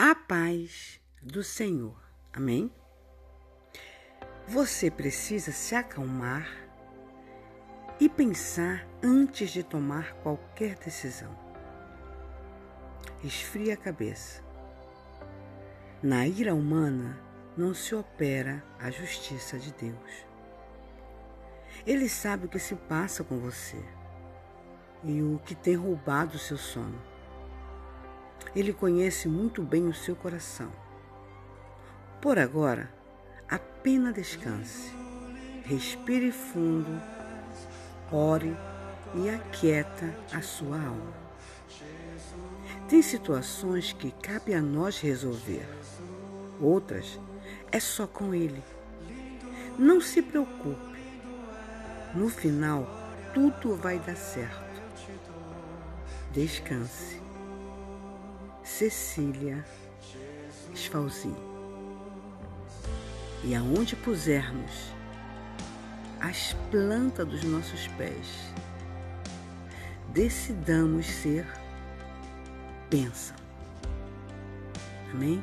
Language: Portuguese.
a paz do Senhor. Amém? Você precisa se acalmar e pensar antes de tomar qualquer decisão. Esfria a cabeça. Na ira humana não se opera a justiça de Deus. Ele sabe o que se passa com você e o que tem roubado o seu sono. Ele conhece muito bem o seu coração. Por agora, apenas descanse, respire fundo, ore e aquieta a sua alma. Tem situações que cabe a nós resolver, outras é só com Ele. Não se preocupe, no final tudo vai dar certo. Descanse. Cecília Esfalzi. E aonde pusermos as plantas dos nossos pés, decidamos ser bênção. Amém?